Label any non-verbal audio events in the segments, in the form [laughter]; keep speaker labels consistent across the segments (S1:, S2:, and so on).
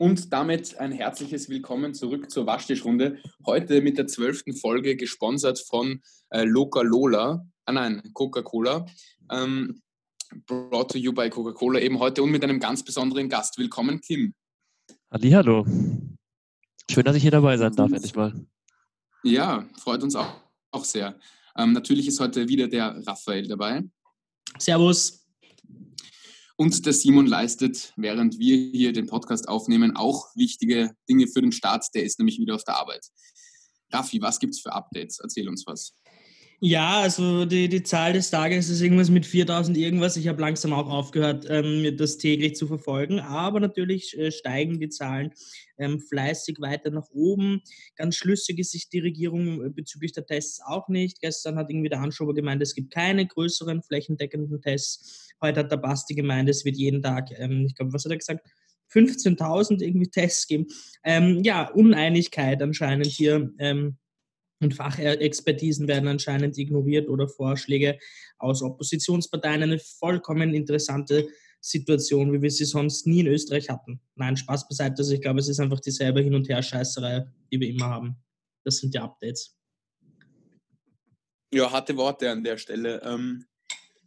S1: Und damit ein herzliches Willkommen zurück zur Waschtischrunde. Heute mit der zwölften Folge, gesponsert von äh, Loca Lola, ah nein, Coca-Cola. Ähm, brought to you by Coca-Cola eben heute und mit einem ganz besonderen Gast. Willkommen, Kim.
S2: Hallo. Schön, dass ich hier dabei sein darf, endlich mal.
S1: Ja, freut uns auch, auch sehr. Ähm, natürlich ist heute wieder der Raphael dabei.
S3: Servus.
S1: Und der Simon leistet, während wir hier den Podcast aufnehmen, auch wichtige Dinge für den Start. Der ist nämlich wieder auf der Arbeit. Raffi, was gibt es für Updates? Erzähl uns was.
S3: Ja, also die, die Zahl des Tages ist irgendwas mit 4000 irgendwas. Ich habe langsam auch aufgehört, ähm, das täglich zu verfolgen. Aber natürlich äh, steigen die Zahlen ähm, fleißig weiter nach oben. Ganz schlüssig ist sich die Regierung äh, bezüglich der Tests auch nicht. Gestern hat irgendwie der Anschober gemeint, es gibt keine größeren flächendeckenden Tests. Heute hat der Basti gemeint, es wird jeden Tag, ähm, ich glaube, was hat er gesagt? 15.000 irgendwie Tests geben. Ähm, ja, Uneinigkeit anscheinend hier ähm, und Fachexpertisen werden anscheinend ignoriert oder Vorschläge aus Oppositionsparteien. Eine vollkommen interessante Situation, wie wir sie sonst nie in Österreich hatten. Nein, Spaß beiseite. Also ich glaube, es ist einfach dieselbe Hin- und Her-Scheißerei, die wir immer haben. Das sind die Updates.
S1: Ja, harte Worte an der Stelle. Ähm,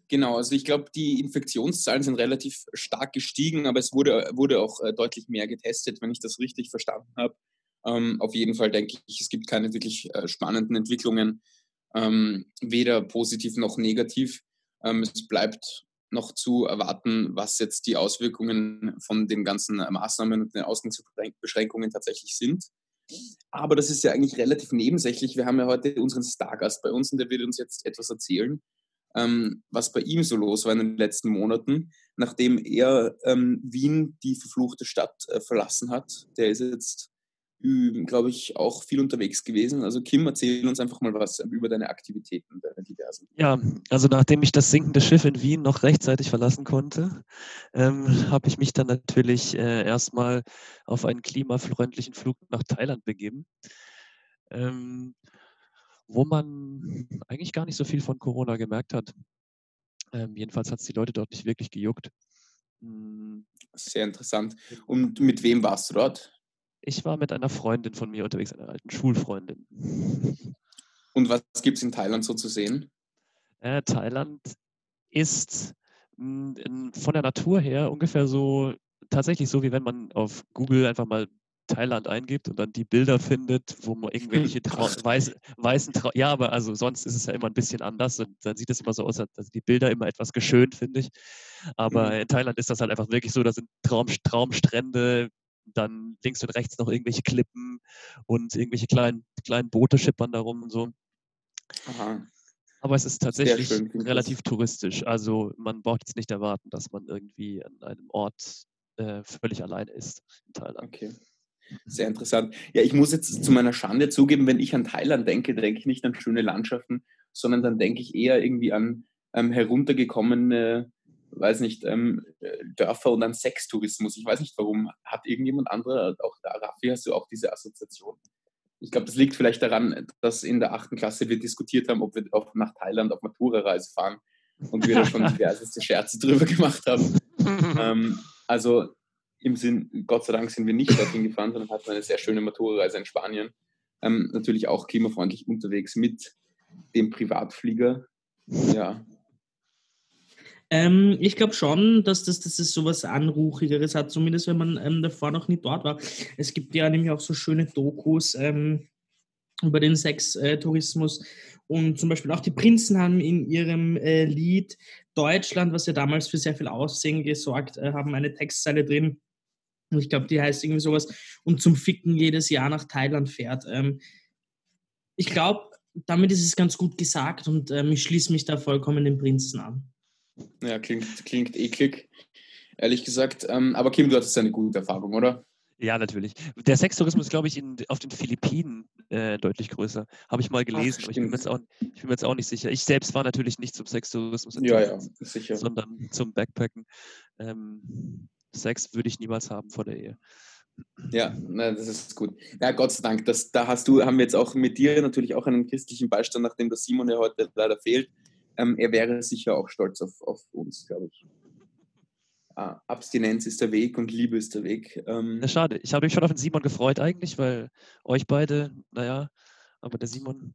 S1: genau, also ich glaube, die Infektionszahlen sind relativ stark gestiegen, aber es wurde, wurde auch äh, deutlich mehr getestet, wenn ich das richtig verstanden habe. Ähm, auf jeden Fall denke ich, es gibt keine wirklich äh, spannenden Entwicklungen, ähm, weder positiv noch negativ. Ähm, es bleibt noch zu erwarten, was jetzt die Auswirkungen von den ganzen Maßnahmen und den Ausgangsbeschränkungen tatsächlich sind. Aber das ist ja eigentlich relativ nebensächlich. Wir haben ja heute unseren Stargast bei uns und der wird uns jetzt etwas erzählen, ähm, was bei ihm so los war in den letzten Monaten, nachdem er ähm, Wien, die verfluchte Stadt, äh, verlassen hat. Der ist jetzt glaube ich, auch viel unterwegs gewesen. Also Kim, erzähl uns einfach mal was über deine Aktivitäten, deine diversen.
S2: Ja, also nachdem ich das sinkende Schiff in Wien noch rechtzeitig verlassen konnte, ähm, habe ich mich dann natürlich äh, erstmal auf einen klimafreundlichen Flug nach Thailand begeben, ähm, wo man eigentlich gar nicht so viel von Corona gemerkt hat. Ähm, jedenfalls hat es die Leute dort nicht wirklich gejuckt.
S1: Hm. Sehr interessant. Und mit wem warst du dort?
S2: Ich war mit einer Freundin von mir unterwegs, einer alten Schulfreundin. [laughs]
S1: Und was gibt es in Thailand so zu sehen?
S2: Äh, Thailand ist mh, in, von der Natur her ungefähr so, tatsächlich so, wie wenn man auf Google einfach mal Thailand eingibt und dann die Bilder findet, wo man irgendwelche [laughs] Trau weiß, weißen Trau ja, aber also sonst ist es ja immer ein bisschen anders und dann sieht es immer so aus, dass die Bilder immer etwas geschönt, finde ich. Aber mhm. in Thailand ist das halt einfach wirklich so, da sind Traum, Traumstrände, dann links und rechts noch irgendwelche Klippen und irgendwelche kleinen, kleinen Boote schippern darum und so. Aha. Aber es ist tatsächlich relativ das. touristisch. Also man braucht jetzt nicht erwarten, dass man irgendwie an einem Ort äh, völlig alleine ist in Thailand.
S1: Okay. Sehr interessant. Ja, ich muss jetzt zu meiner Schande zugeben, wenn ich an Thailand denke, denke ich nicht an schöne Landschaften, sondern dann denke ich eher irgendwie an ähm, heruntergekommene weiß nicht, ähm, Dörfer und an Sextourismus. Ich weiß nicht warum. Hat irgendjemand anderer, auch da, Raffi, hast du auch diese Assoziation? Ich glaube, das liegt vielleicht daran, dass in der achten Klasse wir diskutiert haben, ob wir auch nach Thailand auf Matura-Reise fahren und wir da schon [laughs] diverseste Scherze drüber gemacht haben. [laughs] ähm, also im Sinn, Gott sei Dank sind wir nicht dorthin gefahren, sondern hatten eine sehr schöne Matura-Reise in Spanien. Ähm, natürlich auch klimafreundlich unterwegs mit dem Privatflieger. Ja,
S3: ähm, ich glaube schon, dass das, dass das sowas Anruchigeres hat, zumindest wenn man ähm, davor noch nie dort war. Es gibt ja nämlich auch so schöne Dokus ähm, über den Sextourismus. Und zum Beispiel auch die Prinzen haben in ihrem äh, Lied Deutschland, was ja damals für sehr viel Aussehen gesorgt äh, haben, eine Textzeile drin. Und ich glaube, die heißt irgendwie sowas. Und zum Ficken jedes Jahr nach Thailand fährt. Ähm, ich glaube, damit ist es ganz gut gesagt und ähm, ich schließe mich da vollkommen den Prinzen an.
S1: Ja, klingt, klingt eklig, ehrlich gesagt. Ähm, aber Kim, du hattest ja eine gute Erfahrung, oder?
S2: Ja, natürlich. Der Sextourismus ist, glaube ich, in, auf den Philippinen äh, deutlich größer. Habe ich mal gelesen, Ach, aber ich bin, mir jetzt auch, ich bin mir jetzt auch nicht sicher. Ich selbst war natürlich nicht zum Sextourismus,
S1: ja, ja, sicher.
S2: sondern zum Backpacken. Ähm, Sex würde ich niemals haben vor der Ehe.
S1: Ja, na, das ist gut. Ja, Gott sei Dank. Das, da hast du, haben wir jetzt auch mit dir natürlich auch einen christlichen Beistand, nachdem der Simon ja heute leider fehlt ähm, er wäre sicher auch stolz auf, auf uns, glaube ich. Ah, Abstinenz ist der Weg und Liebe ist der Weg. Ähm,
S2: Ja, schade. Ich habe mich schon auf den Simon gefreut eigentlich, weil euch beide, naja, aber der Simon,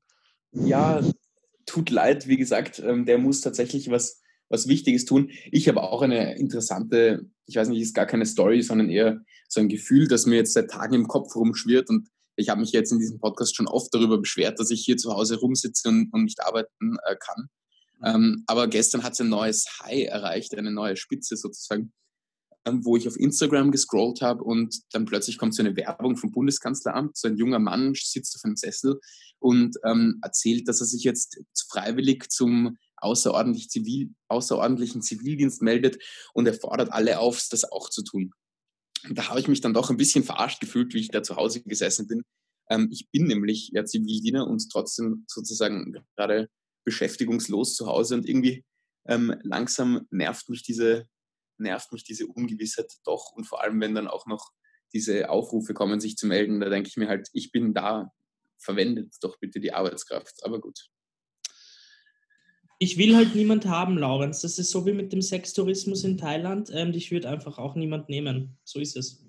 S1: ja, tut leid, wie gesagt, ähm, der muss tatsächlich was, was Wichtiges tun. Ich habe auch eine interessante, ich weiß nicht, ist gar keine Story, sondern eher so ein Gefühl, das mir jetzt seit Tagen im Kopf rumschwirrt und ich habe mich jetzt in diesem Podcast schon oft darüber beschwert, dass ich hier zu Hause rumsitze und, und nicht arbeiten äh, kann. Ähm, aber gestern hat es ein neues High erreicht, eine neue Spitze sozusagen, ähm, wo ich auf Instagram gescrollt habe und dann plötzlich kommt so eine Werbung vom Bundeskanzleramt. So ein junger Mann sitzt auf einem Sessel und ähm, erzählt, dass er sich jetzt freiwillig zum außerordentlich Zivil, außerordentlichen Zivildienst meldet und er fordert alle auf, das auch zu tun. Und da habe ich mich dann doch ein bisschen verarscht gefühlt, wie ich da zu Hause gesessen bin. Ähm, ich bin nämlich ja Zivildiener und trotzdem sozusagen gerade beschäftigungslos zu Hause und irgendwie ähm, langsam nervt mich diese nervt mich diese Ungewissheit doch und vor allem wenn dann auch noch diese Aufrufe kommen, sich zu melden, da denke ich mir halt, ich bin da, verwendet doch bitte die Arbeitskraft. Aber gut.
S3: Ich will halt niemand haben, Laurenz. Das ist so wie mit dem Sextourismus in Thailand. Ähm, dich würde einfach auch niemand nehmen. So ist es.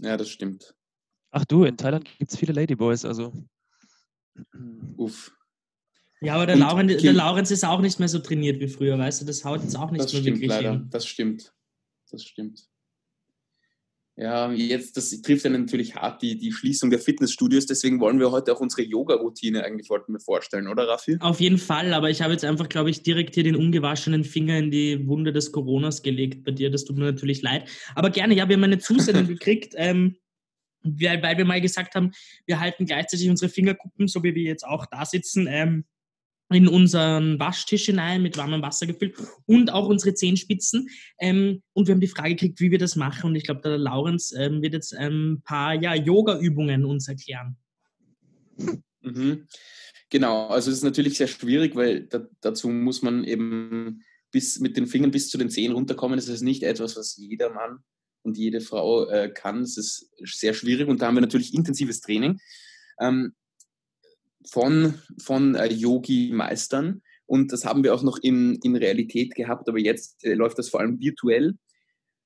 S1: Ja, das stimmt.
S2: ach du, in Thailand gibt es viele Ladyboys, also.
S1: Uff.
S3: Ja, aber der, Lauren, der Laurenz ist auch nicht mehr so trainiert wie früher, weißt du? Das haut jetzt auch nicht
S1: Das
S3: mehr
S1: stimmt
S3: wirklich
S1: leider.
S3: hin.
S1: Das stimmt. Das stimmt. Ja, jetzt, das trifft ja natürlich hart die, die Schließung der Fitnessstudios. Deswegen wollen wir heute auch unsere Yoga-Routine eigentlich wollten wir vorstellen, oder Raffi?
S3: Auf jeden Fall, aber ich habe jetzt einfach, glaube ich, direkt hier den ungewaschenen Finger in die Wunde des Coronas gelegt bei dir. Das tut mir natürlich leid. Aber gerne, ja, wir haben eine Zusendung [laughs] gekriegt, ähm, weil, weil wir mal gesagt haben, wir halten gleichzeitig unsere Fingerkuppen, so wie wir jetzt auch da sitzen, ähm, in unseren Waschtisch hinein mit warmem Wasser gefüllt und auch unsere Zehenspitzen. Ähm, und wir haben die Frage gekriegt, wie wir das machen. Und ich glaube, der Laurenz ähm, wird jetzt ein paar ja, Yoga-Übungen uns erklären.
S1: Mhm. Genau, also es ist natürlich sehr schwierig, weil da, dazu muss man eben bis mit den Fingern bis zu den Zehen runterkommen. Das ist nicht etwas, was jeder Mann und jede Frau äh, kann. Es ist sehr schwierig und da haben wir natürlich intensives Training ähm, von, von äh, Yogi-Meistern und das haben wir auch noch in, in Realität gehabt, aber jetzt äh, läuft das vor allem virtuell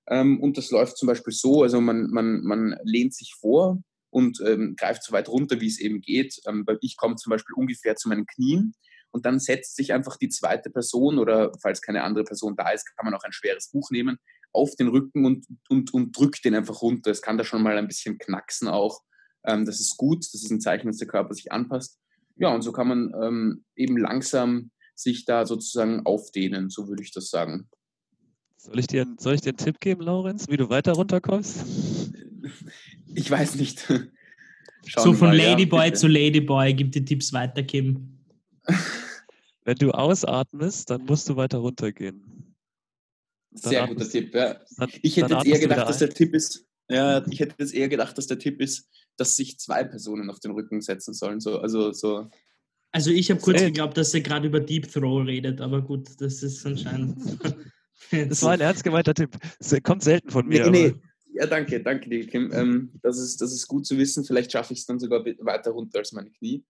S1: ähm, und das läuft zum Beispiel so, also man, man, man lehnt sich vor und ähm, greift so weit runter, wie es eben geht. Ähm, ich komme zum Beispiel ungefähr zu meinen Knien und dann setzt sich einfach die zweite Person oder falls keine andere Person da ist, kann man auch ein schweres Buch nehmen, auf den Rücken und, und, und drückt den einfach runter. Es kann da schon mal ein bisschen knacksen auch. Ähm, das ist gut, das ist ein Zeichen, dass der Körper sich anpasst. Ja, und so kann man ähm, eben langsam sich da sozusagen aufdehnen, so würde ich das sagen.
S2: Soll ich, dir, soll ich dir einen Tipp geben, Laurenz, wie du weiter runterkommst? [laughs]
S1: Ich weiß nicht. [laughs] Schauen
S3: so von
S1: mal, ja,
S3: Ladyboy
S1: bitte.
S3: zu Ladyboy, gib die Tipps weiter, Kim. [laughs]
S2: Wenn du ausatmest, dann musst du weiter runtergehen. Dann
S1: Sehr guter Tipp, ja.
S2: Dann,
S1: Ich hätte jetzt eher gedacht, dass der Tipp ist, ja, ich hätte jetzt eher gedacht, dass der Tipp ist, dass sich zwei Personen auf den Rücken setzen sollen. So, also so.
S3: Also ich habe kurz geglaubt, dass er gerade über Deep Throw redet, aber gut, das ist anscheinend. [laughs]
S2: Das war ein ernst gemeinter Tipp. Das kommt selten von mir.
S1: Nee, nee.
S2: aber-
S1: Ja, danke, danke dir, Kim. Ähm, das, ist, das ist gut zu wissen. Vielleicht schaffe ich es dann sogar weiter runter als meine Knie.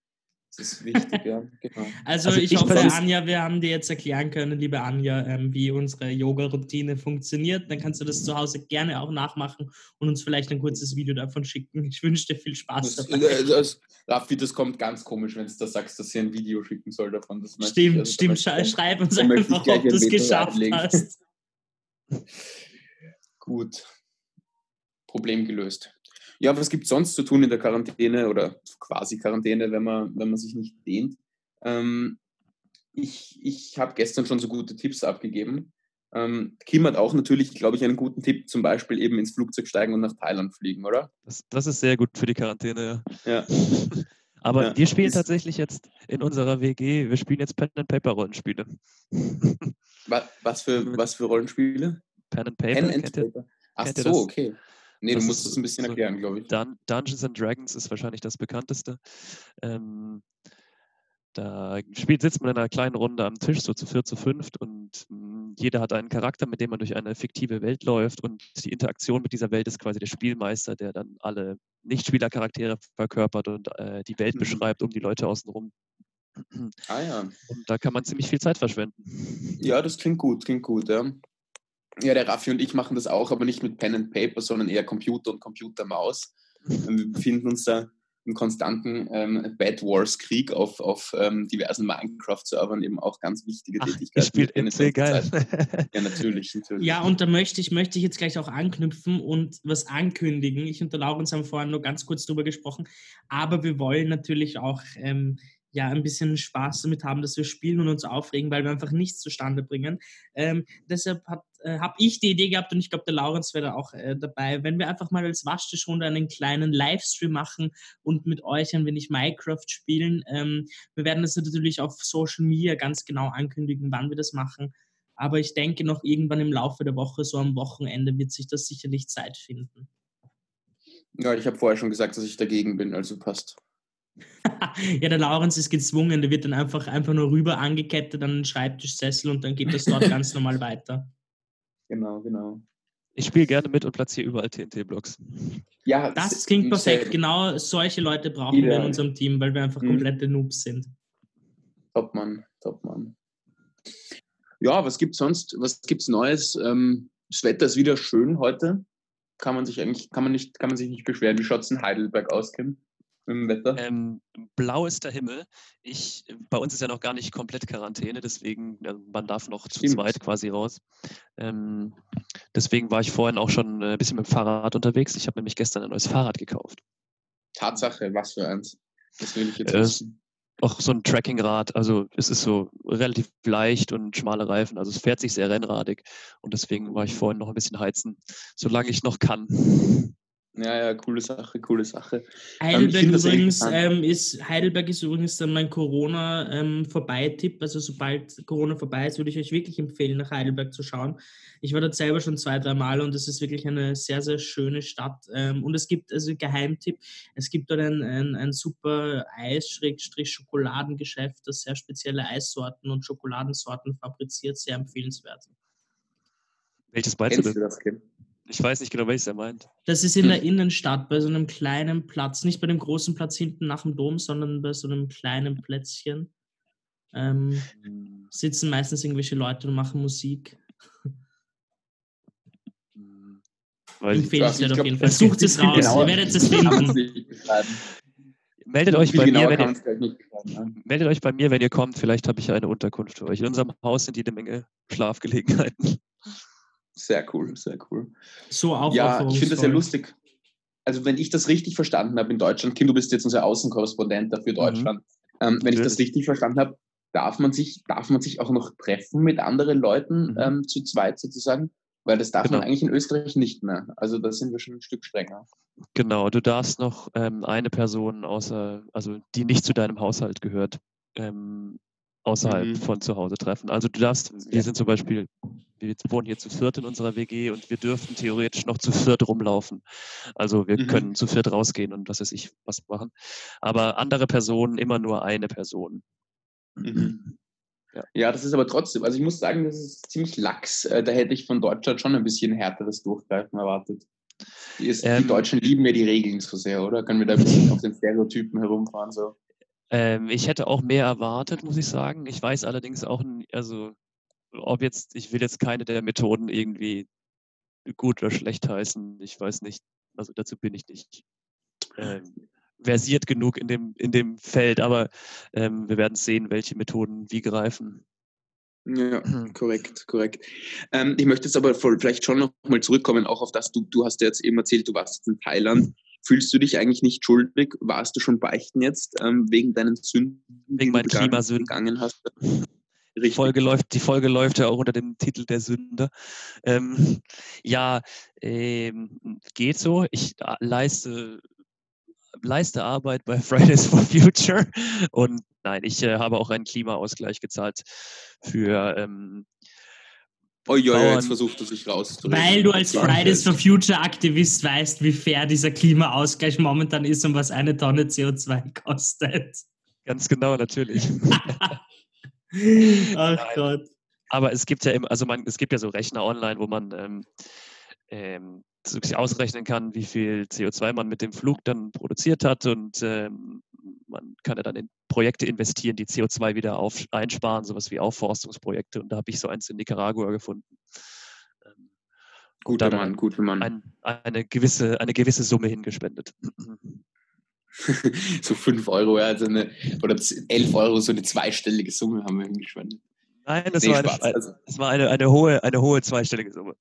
S1: Das ist wichtig, ja. [laughs] Genau.
S3: Also,
S2: Also
S3: ich,
S2: ich
S3: hoffe, Anja, wir haben dir jetzt erklären können, liebe Anja, ähm, wie unsere Yoga-Routine funktioniert. Dann kannst du das zu Hause gerne auch nachmachen und uns vielleicht ein kurzes Video davon schicken. Ich wünsche dir viel Spaß
S1: Das,
S3: dabei.
S1: äh, das, Raffi, das kommt ganz komisch, wenn du da sagst, dass sie ein Video schicken soll davon. Das
S3: Stimmt,
S1: also
S3: stimmt.
S1: dann-
S3: Schreib uns einfach, ob du es geschafft
S1: reinlegen.
S3: hast. [laughs]
S1: Gut. Problem gelöst. Ja, was gibt es sonst zu tun in der Quarantäne oder quasi Quarantäne, wenn man, wenn man sich nicht dehnt? Ähm, ich ich habe gestern schon so gute Tipps abgegeben. Ähm, Kim hat auch natürlich, glaube ich, einen guten Tipp, zum Beispiel eben ins Flugzeug steigen und nach Thailand fliegen, oder?
S2: Das, das ist sehr gut für die Quarantäne, ja.
S1: Ja. [laughs]
S2: Aber
S1: Ja,
S2: wir spielen tatsächlich jetzt in unserer WG, wir spielen jetzt Pen and Paper Rollenspiele.
S1: Wa- Was für, [laughs] was für Rollenspiele?
S2: Pen and Paper,
S1: Pen and? Paper. Ach so, okay. Nee,
S2: Das
S1: du musst es ein bisschen
S2: so-
S1: erklären, glaube ich.
S2: Dun Dungeons and Dragons ist wahrscheinlich das bekannteste. Ähm, da spielt, sitzt man in einer kleinen Runde am Tisch, so zu vier, zu fünft und mh, jeder hat einen Charakter, mit dem man durch eine fiktive Welt läuft und die Interaktion mit dieser Welt ist quasi der Spielmeister, der dann alle Nichtspielercharaktere verkörpert und äh, die Welt
S1: Mhm.
S2: beschreibt um die Leute außenrum.
S1: Ah ja.
S2: Und da kann man ziemlich viel Zeit verschwenden.
S1: Ja, das klingt gut, klingt gut, ja. Ja, der Raffi und ich machen das auch, aber nicht mit Pen and Paper, sondern eher Computer und Computermaus. Wir befinden uns da im konstanten ähm, Bad Wars Krieg auf, auf ähm, diversen Minecraft-Servern eben auch ganz wichtige
S2: Ach,
S1: Tätigkeiten.
S2: Spielt MC, geil. [laughs]
S1: Ja, natürlich, natürlich.
S3: Ja, und da möchte ich, möchte ich jetzt gleich auch anknüpfen und was ankündigen. Ich und der Laurens haben vorhin nur ganz kurz drüber gesprochen, aber wir wollen natürlich auch ähm, ja ein bisschen Spaß damit haben, dass wir spielen und uns aufregen, weil wir einfach nichts zustande bringen. Ähm, deshalb äh, habe ich die Idee gehabt und ich glaube, der Laurenz wäre da auch äh, dabei, wenn wir einfach mal als Waschtischrunde einen kleinen Livestream machen und mit euch ein wenig Minecraft spielen. Ähm, wir werden das natürlich auf Social Media ganz genau ankündigen, wann wir das machen. Aber ich denke noch irgendwann im Laufe der Woche, so am Wochenende, wird sich das sicherlich Zeit finden.
S1: Ja, ich habe vorher schon gesagt, dass ich dagegen bin, also passt. [laughs]
S3: ja, der Laurenz ist gezwungen, der wird dann einfach, einfach nur rüber angekettet an den Schreibtischsessel und dann geht das dort [laughs] ganz normal weiter.
S1: Genau, genau.
S2: Ich spiele gerne mit und platziere überall TNT-Blocks.
S3: Ja, das klingt perfekt. Genau solche Leute brauchen wir in unserem Team, weil wir einfach mhm. komplette Noobs sind.
S1: Top Mann, top Mann. Ja, was gibt's sonst? Was gibt's Neues? Ähm, das Wetter ist wieder schön heute. Kann man sich eigentlich, kann man nicht, kann man sich nicht beschweren. Wie schaut's in Heidelberg aus, Kim? Im Wetter?
S2: Ähm, blau ist der Himmel. Ich, bei uns ist ja noch gar nicht komplett Quarantäne, deswegen, man darf noch zu Stimmt. zweit quasi raus. Ähm, deswegen war ich vorhin auch schon ein bisschen mit dem Fahrrad unterwegs. Ich habe nämlich gestern ein neues Fahrrad gekauft.
S1: Tatsache, was für eins?
S2: Das will ich jetzt äh, wissen. Auch so ein Trackingrad, also es ist so relativ leicht und schmale Reifen, also es fährt sich sehr rennradig und deswegen war ich vorhin noch ein bisschen heizen, solange ich noch kann.
S1: Ja, ja, coole Sache, coole Sache.
S3: Ähm, Heidelberg, ähm, übrigens, ähm, ist, Heidelberg ist übrigens dann mein Corona-Vorbei-Tipp. Ähm, also sobald Corona vorbei ist, würde ich euch wirklich empfehlen, nach Heidelberg zu schauen. Ich war dort selber schon zwei, drei Mal und es ist wirklich eine sehr, sehr schöne Stadt. Ähm, und es gibt, also Geheimtipp, es gibt dort ein, ein, ein super Eis-Schokoladengeschäft, das sehr spezielle Eissorten und Schokoladensorten fabriziert, sehr empfehlenswert.
S2: Welches meinst du das, Kim? Ich weiß nicht genau, welches er meint.
S3: Das ist in der hm. Innenstadt, bei so einem kleinen Platz. Nicht bei dem großen Platz hinten nach dem Dom, sondern bei so einem kleinen Plätzchen. Ähm, hm. sitzen meistens irgendwelche Leute und machen Musik. Empfehlenswert auf jeden Fall. Sucht es raus, ihr werdet es finden.
S2: Meldet euch, bei mir, wenn ihr, meldet euch bei mir, wenn ihr kommt. Vielleicht habe ich eine Unterkunft für euch. In unserem Haus sind jede Menge Schlafgelegenheiten.
S1: Sehr cool, sehr cool.
S3: So auch.
S1: Ja, ich finde das sehr lustig. Also, wenn ich das richtig verstanden habe in Deutschland, Kim, du bist jetzt unser Außenkorrespondent dafür mhm. Deutschland. Mhm. Ähm, wenn ich das richtig verstanden habe, darf man sich, darf man sich auch noch treffen mit anderen Leuten mhm. ähm, zu zweit sozusagen? Weil das darf genau. man eigentlich in Österreich nicht mehr. Also da sind wir schon ein Stück strenger.
S2: Genau, du darfst noch ähm, eine Person außer, also die nicht zu deinem Haushalt gehört, ähm, außerhalb mhm. von zu Hause treffen. Also du darfst, wir sind zum Beispiel, wir wohnen hier zu viert in unserer WG und wir dürften theoretisch noch zu viert rumlaufen. Also wir mhm. können zu viert rausgehen und was weiß ich was machen. Aber andere Personen immer nur eine Person.
S1: Mhm. Ja. ja. das ist aber trotzdem, also ich muss sagen, das ist ziemlich lax. Äh, da hätte ich von Deutschland schon ein bisschen härteres Durchgreifen erwartet. Die, ist, ähm, die Deutschen lieben ja die Regeln so sehr, oder? Können wir da ein bisschen auf den Stereotypen herumfahren? So?
S2: Ähm, ich hätte auch mehr erwartet, muss ich sagen. Ich weiß allerdings auch, also ob jetzt, ich will jetzt keine der Methoden irgendwie gut oder schlecht heißen. Ich weiß nicht, also dazu bin ich nicht ähm, versiert genug in dem, in dem Feld, aber ähm, wir werden sehen, welche Methoden wie greifen.
S1: Ja, [clears throat] korrekt, korrekt. Ähm, ich möchte jetzt aber vielleicht schon noch mal zurückkommen, auch auf das, du, du hast ja jetzt eben erzählt, du warst in Thailand. Fühlst du dich eigentlich nicht schuldig? Warst du schon beichten jetzt ähm, wegen deinen Sünden?
S2: Wegen meinen Klimasünden.
S1: Gegangen hast? [laughs]
S2: Die Folge, läuft, die Folge läuft ja auch unter dem Titel der Sünde. Ähm, ja, ähm, geht so. Ich äh, leiste, leiste Arbeit bei [laughs] Fridays for Future und nein, ich äh, habe auch einen Klimaausgleich gezahlt für ähm,
S1: Oh ja, jetzt versucht er sich rauszureden.
S3: Weil du als Fridays for Future Aktivist weißt, wie fair dieser Klimaausgleich momentan ist und was eine Tonne CO2 kostet.
S2: Ganz genau, natürlich. [laughs]
S3: Ach Gott.
S2: Aber es gibt ja immer, also man, es gibt ja so Rechner online, wo man ähm, ähm, ausrechnen kann, wie viel CO2 man mit dem Flug dann produziert hat und ähm, man kann ja dann in Projekte investieren, die CO2 wieder auf, einsparen, sowas wie Aufforstungsprojekte. Und da habe ich so eins in Nicaragua gefunden. Ähm,
S1: Guter Mann, guter Mann.
S2: Ein, eine, gewisse, eine gewisse Summe hingespendet. [laughs]
S1: so 5 Euro, ja, also eine, oder 11 Euro, so eine zweistellige Summe haben wir hingespendet.
S2: Nein, das nee, war, eine, also, das war eine, eine, hohe, eine hohe zweistellige Summe.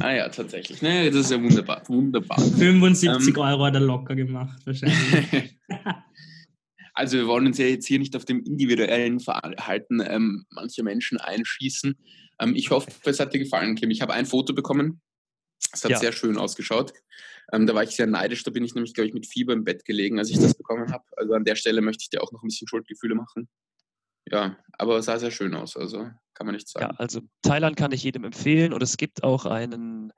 S1: Ah ja, tatsächlich. Nee, das ist ja wunderbar. wunderbar.
S3: 75 ähm, Euro hat er locker gemacht, wahrscheinlich. [laughs]
S1: also wir wollen uns ja jetzt hier nicht auf dem individuellen Verhalten ähm, mancher Menschen einschießen. Ähm, ich hoffe, es hat dir gefallen, Kim. Ich habe ein Foto bekommen. Es hat ja. sehr schön ausgeschaut. Ähm, da war ich sehr neidisch. Da bin ich nämlich, glaube ich, mit Fieber im Bett gelegen, als ich das bekommen habe. Also an der Stelle möchte ich dir auch noch ein bisschen Schuldgefühle machen. Ja, aber es sah sehr schön aus. Also kann man nicht sagen.
S2: Ja, also Thailand kann ich jedem empfehlen und es gibt auch einen,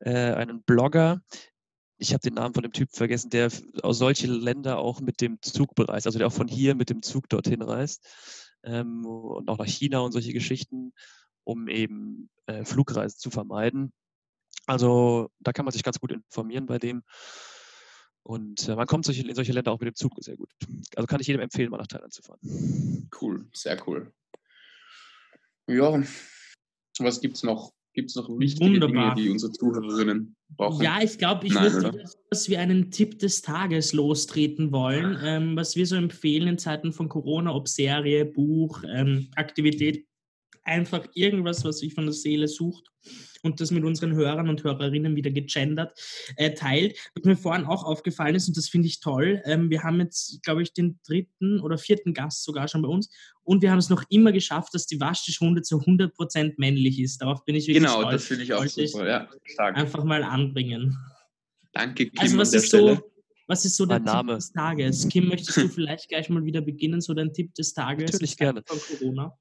S2: äh, einen Blogger, ich habe den Namen von dem Typ vergessen, der aus solche Länder auch mit dem Zug bereist, also der auch von hier mit dem Zug dorthin reist ähm, und auch nach China und solche Geschichten, um eben äh, Flugreisen zu vermeiden. Also da kann man sich ganz gut informieren bei dem. Und äh, man kommt solche, in solche Länder auch mit dem Zug sehr gut. Also kann ich jedem empfehlen, mal nach Thailand zu fahren.
S1: Cool, sehr cool. Ja, was gibt es noch? Gibt es noch wichtige Wunderbar. Dinge, die unsere Zuhörerinnen brauchen?
S3: Ja, ich glaube, ich würde, dass wir einen Tipp des Tages lostreten wollen, ähm, was wir so empfehlen in Zeiten von Corona, ob Serie, Buch, ähm, Aktivität, einfach irgendwas, was sich von der Seele sucht und das mit unseren Hörern und Hörerinnen wieder gegendert äh, teilt. Was mir vorhin auch aufgefallen ist, und das finde ich toll, ähm, wir haben jetzt, glaube ich, den dritten oder vierten Gast sogar schon bei uns und wir haben es noch immer geschafft, dass die Waschtischrunde zu 100% männlich ist. Darauf bin ich wirklich
S1: genau, stolz. Genau, das finde ich auch super. Ja,
S3: stark. Einfach mal anbringen.
S1: Danke, Kim,
S3: also, was ist so, was ist so der Name. Tipp des Tages? Kim, möchtest du [laughs] vielleicht gleich mal wieder beginnen, so dein Tipp des Tages?
S2: Natürlich gerne. Von Corona?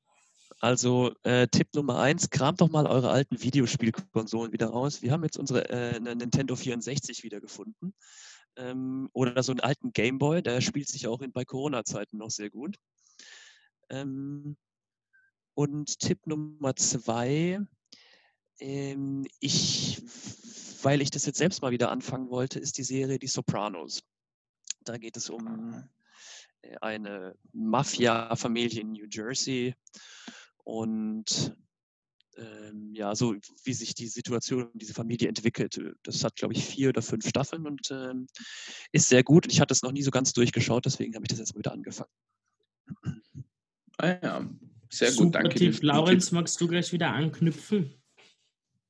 S2: Also äh, Tipp Nummer eins, kramt doch mal eure alten Videospielkonsolen wieder raus. Wir haben jetzt unsere äh, Nintendo 64 wiedergefunden. Ähm, oder so einen alten Gameboy, der spielt sich auch in, bei Corona-Zeiten noch sehr gut. Ähm, und Tipp Nummer zwei, ähm, ich, weil ich das jetzt selbst mal wieder anfangen wollte, ist die Serie Die Sopranos. Da geht es um äh, eine Mafia-Familie in New Jersey und ähm, ja, so wie sich die Situation, diese Familie entwickelt. Das hat, glaube ich, vier oder fünf Staffeln und ähm, ist sehr gut. Ich hatte es noch nie so ganz durchgeschaut, deswegen habe ich das jetzt mal wieder angefangen.
S1: Ah ja, sehr Super gut, danke.
S3: Tipp. Laurenz, magst du gleich wieder anknüpfen?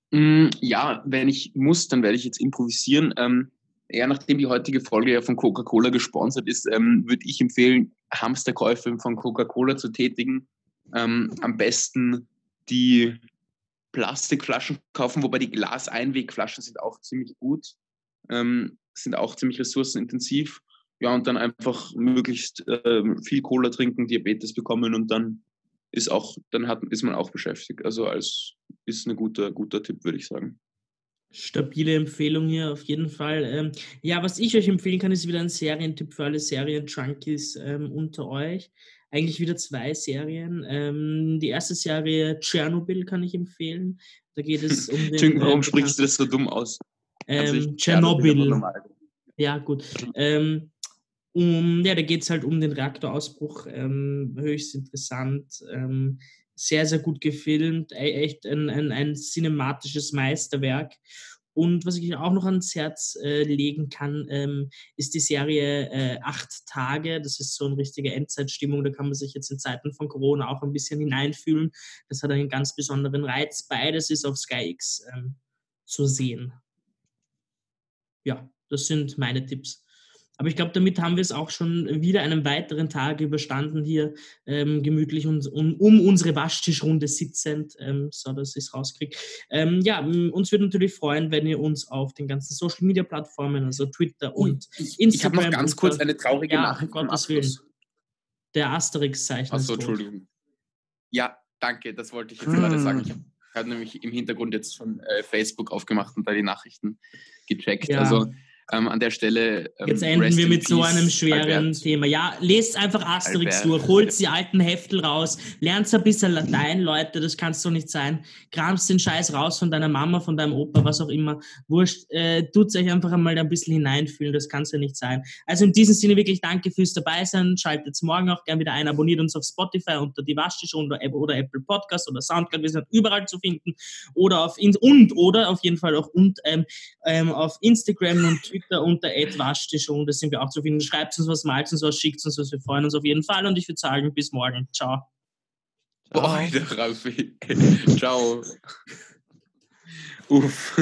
S1: Mm, ja, wenn ich muss, dann werde ich jetzt improvisieren. Ähm, ja, nachdem die heutige Folge ja von Coca-Cola gesponsert ist, ähm, würde ich empfehlen, Hamsterkäufe von Coca-Cola zu tätigen ähm, am besten die Plastikflaschen kaufen, wobei die Glaseinwegflaschen sind auch ziemlich gut, ähm, sind auch ziemlich ressourcenintensiv. Ja, und dann einfach möglichst äh, viel Cola trinken, Diabetes bekommen und dann ist auch, dann hat, ist man auch beschäftigt. Also als ist ein guter, guter Tipp, würde ich sagen.
S3: Stabile Empfehlung hier auf jeden Fall. Ähm, ja, was ich euch empfehlen kann, ist wieder ein Serientipp für alle Serien-Junkies ähm, unter euch eigentlich wieder zwei Serien. Ähm, die erste Serie Tschernobyl kann ich empfehlen. Da geht es um [laughs]
S1: den. Warum äh, sprichst du das so dumm aus?
S3: Ähm, Tschernobyl. Ja, gut. Ähm, um, ja, da geht es halt um den Reaktorausbruch. Ähm, höchst interessant. Sehr, sehr gut gefilmt. E echt ein, ein, ein cinematisches Meisterwerk. Und was ich auch noch ans Herz äh, legen kann, ähm, ist die Serie äh, Acht Tage. Das ist so eine richtige Endzeitstimmung. Da kann man sich jetzt in Zeiten von Corona auch ein bisschen hineinfühlen. Das hat einen ganz besonderen Reiz. Beides ist auf Sky X ähm, zu sehen. Ja, das sind meine Tipps. Aber ich glaube, damit haben wir es auch schon wieder einen weiteren Tag überstanden hier, ähm, gemütlich und, um, um, unsere Waschtischrunde sitzend, ähm, so dass ich es rauskriege. Ähm, ja, uns würde natürlich freuen, wenn ihr uns auf den ganzen Social Media Plattformen, also Twitter und
S1: ich, Instagram. Ich habe noch ganz kurz eine traurige ja, Nachricht.
S3: Um Gottes Willen. Der Asterix-Zeichen.
S1: Achso, Entschuldigung. Ja, danke, das wollte ich jetzt hm. gerade sagen. Ich habe nämlich im Hintergrund jetzt schon äh, Facebook aufgemacht und da die Nachrichten gecheckt. Ja. Also ähm, an der Stelle.
S3: Ähm, Jetzt enden wir mit so einem schweren Albert. Thema. Ja, lest einfach Asterix Albert. durch, holt die alten Heftel raus, lernt ein bisschen Latein, Leute, das kannst du nicht sein. Kramst den Scheiß raus von deiner Mama, von deinem Opa, was auch immer. Wurscht, äh, tut euch einfach einmal ein bisschen hineinfühlen, das kann es ja nicht sein. Also in diesem Sinne wirklich danke fürs Dabeisein. Schaltet morgen auch gerne wieder ein, abonniert uns auf Spotify unter die Waschtische oder, oder Apple Podcast oder Soundcloud, wir sind überall zu finden. Oder auf und oder auf jeden Fall auch und ähm, ähm, auf Instagram und Twitter Twitter unter Waschtisch und da sind wir auch zu finden. Schreibt uns was, malt uns was, schickt uns was, wir freuen uns auf jeden Fall und ich würde sagen, bis morgen. Ciao.
S1: Boah, Raffi. Ciao. [laughs] Uff.